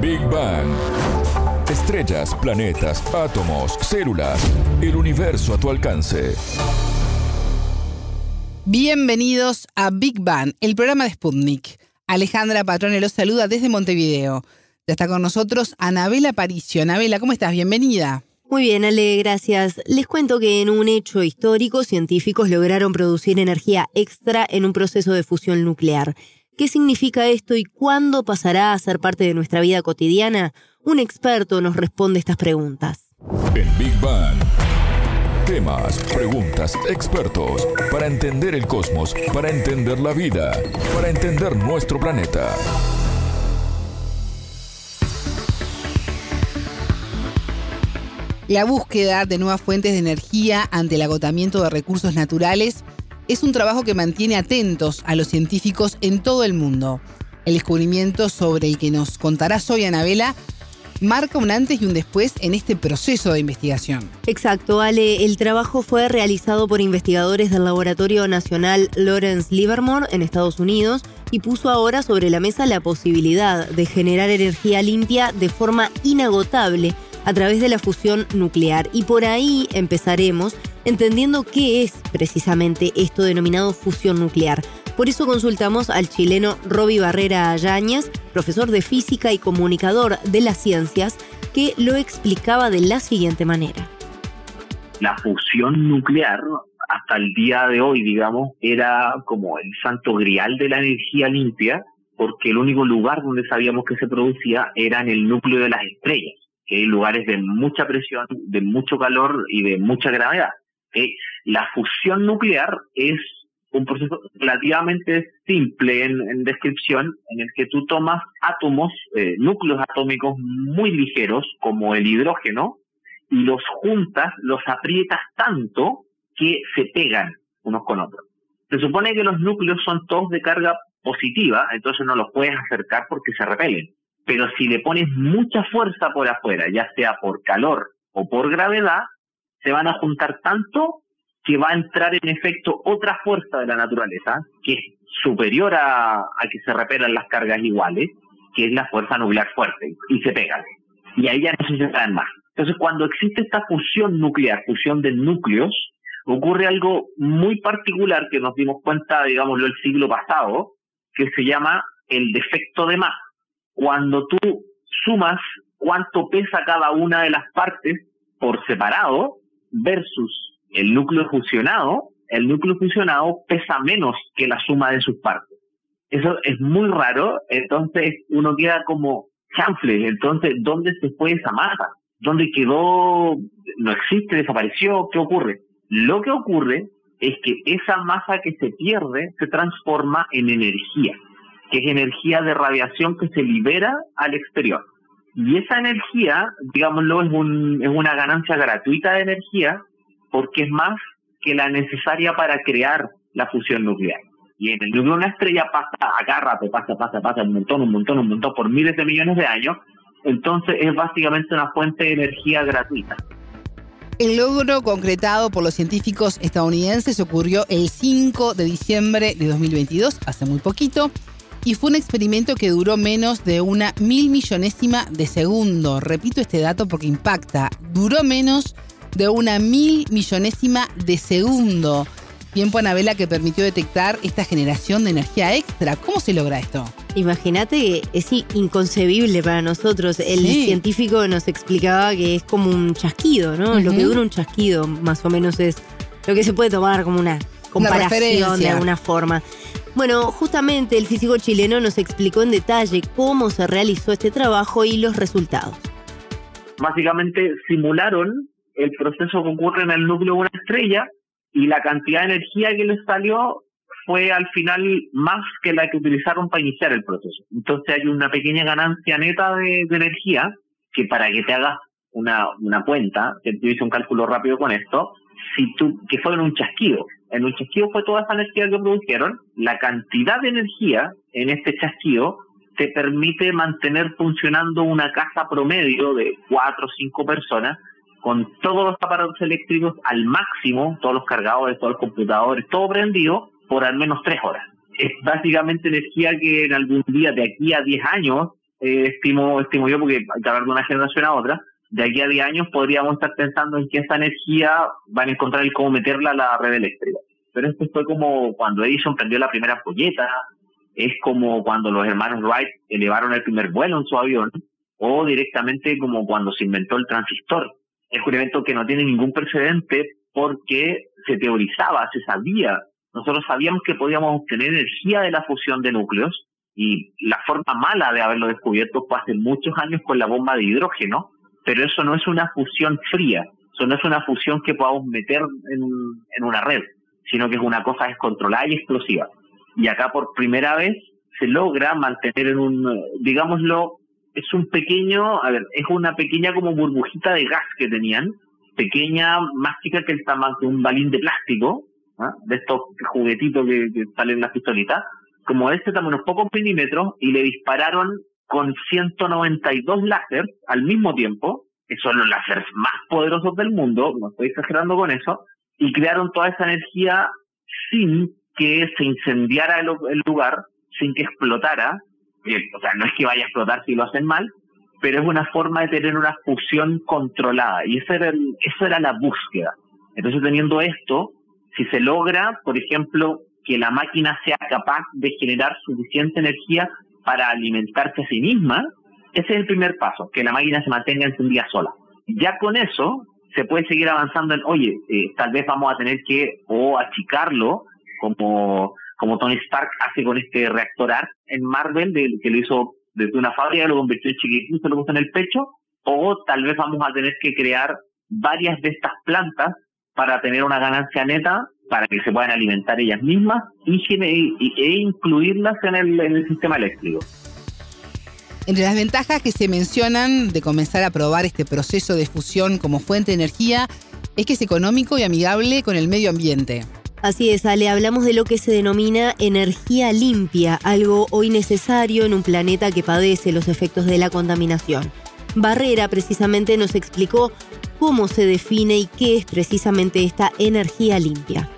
Big Bang. Estrellas, planetas, átomos, células, el universo a tu alcance. Bienvenidos a Big Bang, el programa de Sputnik. Alejandra Patrone los saluda desde Montevideo. Ya está con nosotros Anabela Paricio. Anabela, ¿cómo estás? Bienvenida. Muy bien, Ale, gracias. Les cuento que en un hecho histórico, científicos lograron producir energía extra en un proceso de fusión nuclear. ¿Qué significa esto y cuándo pasará a ser parte de nuestra vida cotidiana? Un experto nos responde estas preguntas. En Big Bang. Temas, preguntas, expertos. Para entender el cosmos, para entender la vida, para entender nuestro planeta. La búsqueda de nuevas fuentes de energía ante el agotamiento de recursos naturales es un trabajo que mantiene atentos a los científicos en todo el mundo. El descubrimiento sobre el que nos contarás hoy, Anabela, marca un antes y un después en este proceso de investigación. Exacto, Ale. El trabajo fue realizado por investigadores del Laboratorio Nacional Lawrence Livermore en Estados Unidos y puso ahora sobre la mesa la posibilidad de generar energía limpia de forma inagotable a través de la fusión nuclear. Y por ahí empezaremos entendiendo qué es precisamente esto denominado fusión nuclear. Por eso consultamos al chileno Roby Barrera Ayáñez, profesor de física y comunicador de las ciencias, que lo explicaba de la siguiente manera. La fusión nuclear hasta el día de hoy, digamos, era como el santo grial de la energía limpia, porque el único lugar donde sabíamos que se producía era en el núcleo de las estrellas que hay lugares de mucha presión, de mucho calor y de mucha gravedad. La fusión nuclear es un proceso relativamente simple en, descripción, en el que tú tomas átomos, eh, núcleos atómicos muy ligeros, como el hidrógeno, y los juntas, los aprietas tanto que se pegan unos con otros. Se supone que los núcleos son todos de carga positiva, entonces no los puedes acercar porque se repelen pero si le pones mucha fuerza por afuera, ya sea por calor o por gravedad, se van a juntar tanto que va a entrar en efecto otra fuerza de la naturaleza, que es superior a, que se repelan las cargas iguales, que es la fuerza nuclear fuerte, y se pegan. Y ahí ya no se separan más. Entonces, cuando existe esta fusión nuclear, fusión de núcleos, ocurre algo muy particular que nos dimos cuenta, digámoslo, el siglo pasado, que se llama el defecto de masa cuando tú sumas cuánto pesa cada una de las partes por separado versus el núcleo fusionado, el núcleo fusionado pesa menos que la suma de sus partes. Eso es muy raro, entonces uno queda como chanfle, entonces ¿dónde se fue esa masa? ¿Dónde quedó? ¿No existe? ¿Desapareció? ¿Qué ocurre? Lo que ocurre es que esa masa que se pierde se transforma en energía que es energía de radiación que se libera al exterior. Y esa energía, digámoslo, es, un, es una ganancia gratuita de energía porque es más que la necesaria para crear la fusión nuclear. Y en el núcleo de una estrella pasa a cada rato, pasa, pasa, pasa un montón, un montón, un montón, por miles de millones de años. Entonces es básicamente una fuente de energía gratuita. El logro concretado por los científicos estadounidenses ocurrió el 5 de diciembre de 2022, hace muy poquito, y fue un experimento que duró menos de una mil millonésima de segundo. Repito este dato porque impacta. Duró menos de una mil millonésima de segundo. Tiempo Anabela que permitió detectar esta generación de energía extra. ¿Cómo se logra esto? Imagínate que es inconcebible para nosotros. El científico nos explicaba que es como un chasquido, ¿no? Lo que dura un chasquido, más o menos es lo que se puede tomar como una comparación de alguna forma. Bueno, justamente el físico chileno nos explicó en detalle cómo se realizó este trabajo y los resultados. Básicamente simularon el proceso que ocurre en el núcleo de una estrella y la cantidad de energía que les salió fue al final más que la que utilizaron para iniciar el proceso. Entonces hay una pequeña ganancia neta de, energía que para que te hagas una, una cuenta, que te hice un cálculo rápido con esto, si tú, que fue en un chasquido. En un chasquido fue toda esa energía que produjeron. La cantidad de energía en este chasquido te permite mantener funcionando una casa promedio de cuatro o cinco personas con todos los aparatos eléctricos al máximo, todos los cargadores, todos los computadores, todo prendido por al menos tres horas. Es básicamente energía que en algún día de aquí a 10 años eh, estimo, estimo yo, porque hay que hablar de una generación a otra, de aquí a 10 años podríamos estar pensando en que esa energía van a encontrar el cómo meterla a la red eléctrica. Pero esto fue como cuando Edison prendió la primera ampolleta, es como cuando los hermanos Wright elevaron el primer vuelo en su avión, o directamente como cuando se inventó el transistor. Es un evento que no tiene ningún precedente porque se teorizaba, se sabía. Nosotros sabíamos que podíamos obtener energía de la fusión de núcleos y la forma mala de haberlo descubierto fue hace muchos años con la bomba de hidrógeno, pero eso no es una fusión fría, eso no es una fusión que podamos meter en, en una red, sino que es una cosa descontrolada y explosiva. Y acá por primera vez se logra mantener en un, digámoslo, es un pequeño, a ver, es una pequeña como burbujita de gas que tenían, pequeña, más chica que el tamaño de un balín de plástico, ¿ah? de estos juguetitos que, salen en las pistolitas, como de este tamaño, unos pocos milímetros, y le dispararon con 192 láser al mismo tiempo, que son los láseres más poderosos del mundo, no estoy exagerando con eso, y crearon toda esa energía sin que se incendiara el lugar, sin que explotara, o sea, no es que vaya a explotar si lo hacen mal, pero es una forma de tener una fusión controlada. Y eso era, era la búsqueda. Entonces, teniendo esto, si se logra, por ejemplo, que la máquina sea capaz de generar suficiente energía para alimentarse a sí misma, ese es el primer paso, que la máquina se mantenga encendida sola. Ya con eso se puede seguir avanzando en, oye, eh, tal vez vamos a tener que o achicarlo como como Tony Stark hace con este reactor ARC en Marvel, de, que lo hizo desde una fábrica, lo convirtió en chiquitín, se lo puso en el pecho, o tal vez vamos a tener que crear varias de estas plantas para tener una ganancia neta, para que se puedan alimentar ellas mismas y, e incluirlas en el, en el sistema eléctrico. Entre las ventajas que se mencionan de comenzar a probar este proceso de fusión como fuente de energía es que es económico y amigable con el medio ambiente. Así es, Ale, hablamos de lo que se denomina energía limpia, algo hoy necesario en un planeta que padece los efectos de la contaminación. Barrera precisamente nos explicó cómo se define y qué es precisamente esta energía limpia.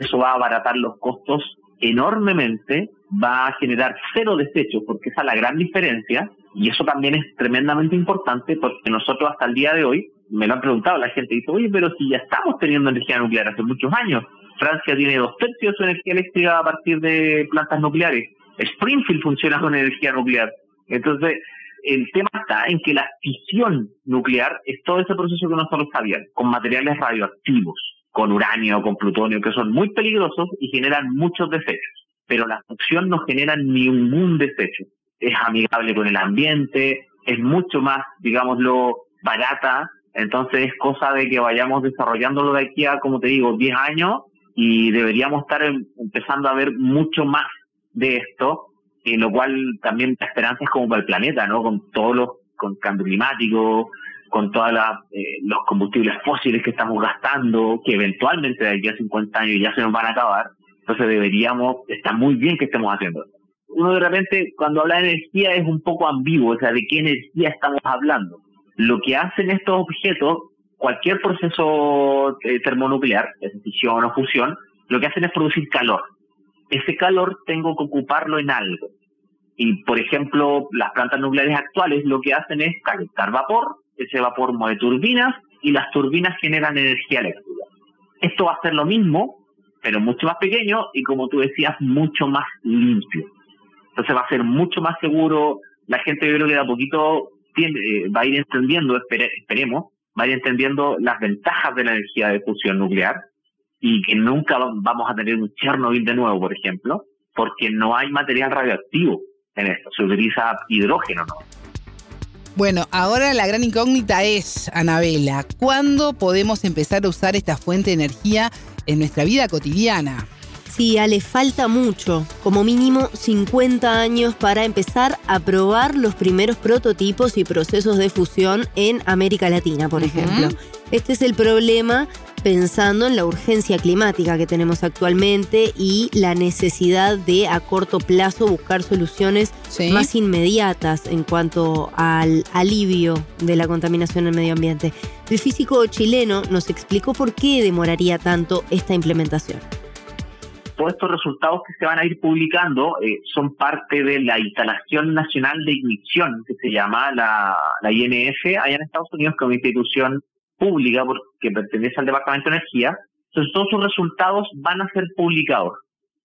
Eso va a abaratar los costos enormemente, va a generar cero desechos, porque esa es la gran diferencia, y eso también es tremendamente importante porque nosotros hasta el día de hoy, me lo han preguntado la gente, dice, oye, pero si ya estamos teniendo energía nuclear hace muchos años, Francia tiene dos tercios de su energía eléctrica a partir de plantas nucleares. Springfield funciona con energía nuclear. Entonces, el tema está en que la fisión nuclear es todo ese proceso que nosotros sabíamos, con materiales radioactivos, con uranio, con plutonio, que son muy peligrosos y generan muchos desechos. Pero la fusión no genera ningún desecho. Es amigable con el ambiente, es mucho más, digámoslo, barata. Entonces es cosa de que vayamos desarrollándolo de aquí a, como te digo, 10 años y deberíamos estar em, empezando a ver mucho más de esto, en lo cual también la esperanza es como para el planeta, ¿no? Con todos los con cambio climático, con todos eh, los combustibles fósiles que estamos gastando, que eventualmente de aquí a 50 años ya se nos van a acabar. Entonces deberíamos, está muy bien que estemos haciendo Uno de repente, cuando habla de energía, es un poco ambiguo, o sea, ¿de qué energía estamos hablando? Lo que hacen estos objetos cualquier proceso eh, termonuclear, de fisión o fusión, lo que hacen es producir calor. Ese calor tengo que ocuparlo en algo. Y, por ejemplo, las plantas nucleares actuales lo que hacen es calentar vapor, ese vapor mueve turbinas y las turbinas generan energía eléctrica. Esto va a ser lo mismo, pero mucho más pequeño y, como tú decías, mucho más limpio. Entonces va a ser mucho más seguro. La gente yo creo que de a poquito eh, va a ir entendiendo, esperemos, vaya entendiendo las ventajas de la energía de fusión nuclear y que nunca vamos a tener un Chernobyl de nuevo, por ejemplo, porque no hay material radioactivo en esto, se utiliza hidrógeno, ¿no? Bueno, ahora la gran incógnita es, Anabela, ¿cuándo podemos empezar a usar esta fuente de energía en nuestra vida cotidiana? Sí, Ale, falta mucho, como mínimo 50 años para empezar a probar los primeros prototipos y procesos de fusión en América Latina, por ejemplo. Este es el problema pensando en la urgencia climática que tenemos actualmente y la necesidad de a corto plazo buscar soluciones más inmediatas en cuanto al alivio de la contaminación en el medio ambiente. El físico chileno nos explicó por qué demoraría tanto esta implementación todos estos resultados que se van a ir publicando eh, son parte de la instalación nacional de ignición que se llama la, la INF allá en Estados Unidos, que es una institución pública que pertenece al Departamento de Energía. Entonces todos sus resultados van a ser publicados.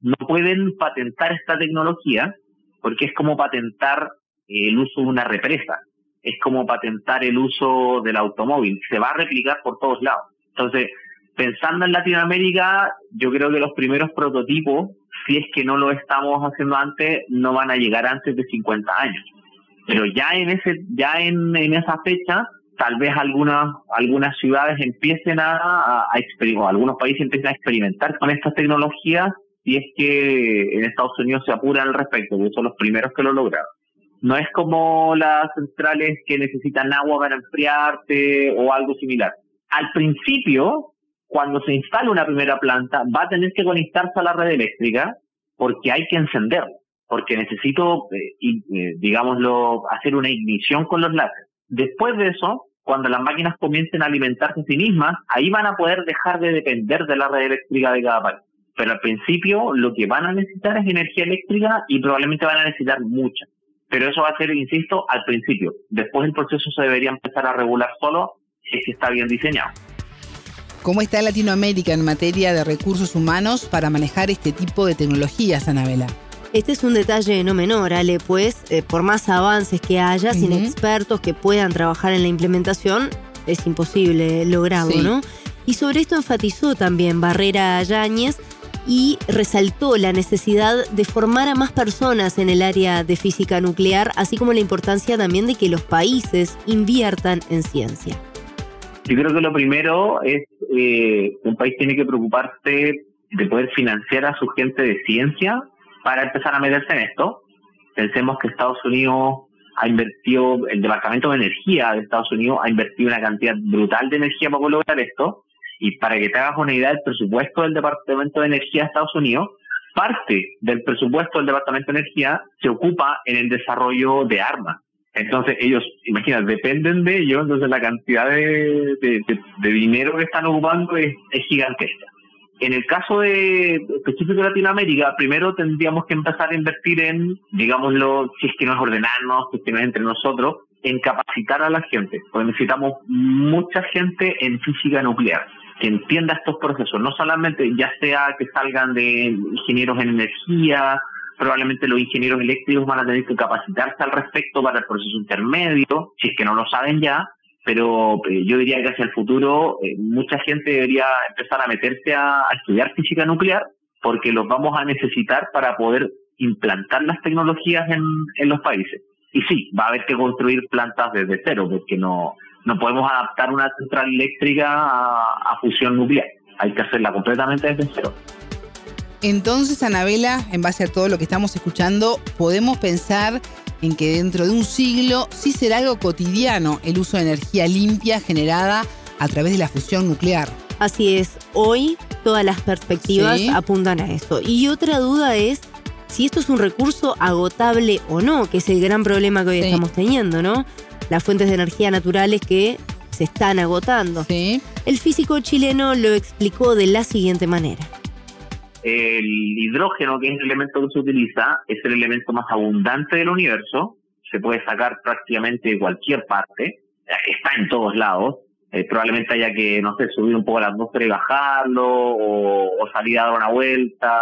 No pueden patentar esta tecnología porque es como patentar el uso de una represa, es como patentar el uso del automóvil, se va a replicar por todos lados. Entonces, pensando en Latinoamérica, yo creo que los primeros prototipos, si es que no lo estamos haciendo antes, no van a llegar antes de 50 años. Pero ya en ese, ya en, esa fecha, tal vez algunas, algunas ciudades empiecen a, a, experimentar, algunos países empiecen a experimentar con estas tecnologías si es que en Estados Unidos se apuran al respecto, porque son los primeros que lo lograron. No es como las centrales que necesitan agua para enfriarse o algo similar. Al principio, cuando se instale una primera planta, va a tener que conectarse a la red eléctrica porque hay que encenderla, porque necesito, eh, eh, digámoslo, hacer una ignición con los láseres. Después de eso, cuando las máquinas comiencen a alimentarse a sí mismas, ahí van a poder dejar de depender de la red eléctrica de cada país. Pero al principio lo que van a necesitar es energía eléctrica y probablemente van a necesitar mucha. Pero eso va a ser, insisto, al principio. Después el proceso se debería empezar a regular solo si está bien diseñado. ¿Cómo está Latinoamérica en materia de recursos humanos para manejar este tipo de tecnologías, Anabela? Este es un detalle no menor, Ale, pues eh, por más avances que haya, sin expertos que puedan trabajar en la implementación, es imposible lograrlo, ¿no? Y sobre esto enfatizó también Barrera Yáñez y resaltó la necesidad de formar a más personas en el área de física nuclear, así como la importancia también de que los países inviertan en ciencia. Yo creo que lo primero es eh, un país tiene que preocuparse de poder financiar a su gente de ciencia para empezar a meterse en esto. Pensemos que Estados Unidos ha invertido, el Departamento de Energía de Estados Unidos ha invertido una cantidad brutal de energía para lograr esto. Y para que te hagas una idea del presupuesto del Departamento de Energía de Estados Unidos, parte del presupuesto del Departamento de Energía se ocupa en el desarrollo de armas. Entonces ellos, imagínate, dependen de ellos, entonces la cantidad de, dinero que están ocupando es, gigantesca. En el caso de específico de Latinoamérica, primero tendríamos que empezar a invertir en, digámoslo, si es que no es ordenarnos, si es que no es entre nosotros, en capacitar a la gente, porque necesitamos mucha gente en física nuclear que entienda estos procesos, no solamente ya sea que salgan de ingenieros en energía probablemente los ingenieros eléctricos van a tener que capacitarse al respecto para el proceso intermedio, si es que no lo saben ya, pero eh, yo diría que hacia el futuro eh, mucha gente debería empezar a meterse a, estudiar física nuclear porque los vamos a necesitar para poder implantar las tecnologías en, en los países. Y sí, va a haber que construir plantas desde cero porque no, no podemos adaptar una central eléctrica a fusión nuclear. Hay que hacerla completamente desde cero. Entonces, Anabela, en base a todo lo que estamos escuchando, podemos pensar en que dentro de un siglo sí será algo cotidiano el uso de energía limpia generada a través de la fusión nuclear. Así es, hoy todas las perspectivas apuntan a eso. Y otra duda es si esto es un recurso agotable o no, que es el gran problema que hoy estamos teniendo, ¿no? Las fuentes de energía naturales que se están agotando. El físico chileno lo explicó de la siguiente manera el hidrógeno, que es el elemento que se utiliza, es el elemento más abundante del universo, se puede sacar prácticamente de cualquier parte, está en todos lados, eh, probablemente haya que, no sé, subir un poco la atmósfera y bajarlo, o, salir a dar una vuelta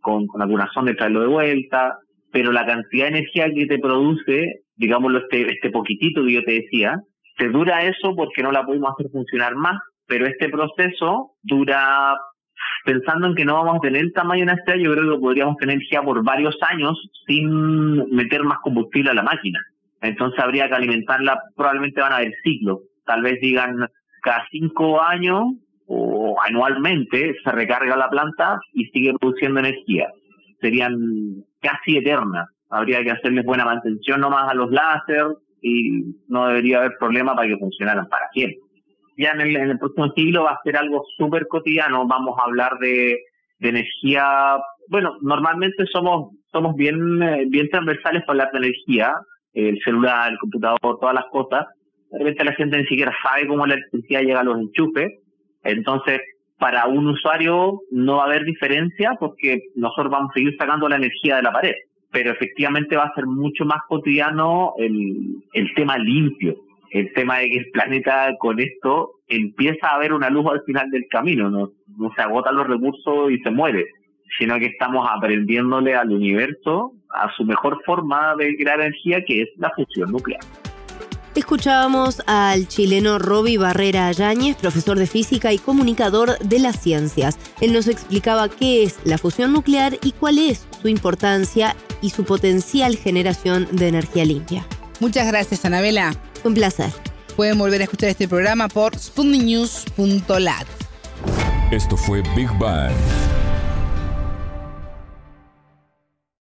con, alguna sonda y traerlo de vuelta, pero la cantidad de energía que te produce, digámoslo, este, este poquitito que yo te decía, te dura eso porque no la podemos hacer funcionar más, pero este proceso dura pensando en que no vamos a tener el tamaño en este yo creo que podríamos tener ya por varios años sin meter más combustible a la máquina. Entonces habría que alimentarla, probablemente van a haber ciclos, tal vez digan cada cinco años o anualmente se recarga la planta y sigue produciendo energía. Serían casi eternas. Habría que hacerles buena mantención nomás a los láser y no debería haber problema para que funcionaran para siempre ya en el, próximo siglo va a ser algo súper cotidiano. Vamos a hablar de, energía. Bueno, normalmente somos somos bien eh, bien transversales para hablar de energía, el celular, el computador, todas las cosas. De repente la gente ni siquiera sabe cómo la electricidad llega a los enchufes. Entonces, para un usuario no va a haber diferencia porque nosotros vamos a seguir sacando la energía de la pared, pero efectivamente va a ser mucho más cotidiano el, el tema limpio, el tema de que el planeta con esto empieza a haber una luz al final del camino, no, no se agotan los recursos y se muere, sino que estamos aprendiéndole al universo a su mejor forma de crear energía, que es la fusión nuclear. Escuchábamos al chileno Roby Barrera Ayáñez, profesor de física y comunicador de las ciencias. Él nos explicaba qué es la fusión nuclear y cuál es su importancia y su potencial generación de energía limpia. Muchas gracias, Anabela. Un placer. Pueden volver a escuchar este programa por sputniknews.lat. Esto fue Big Bang.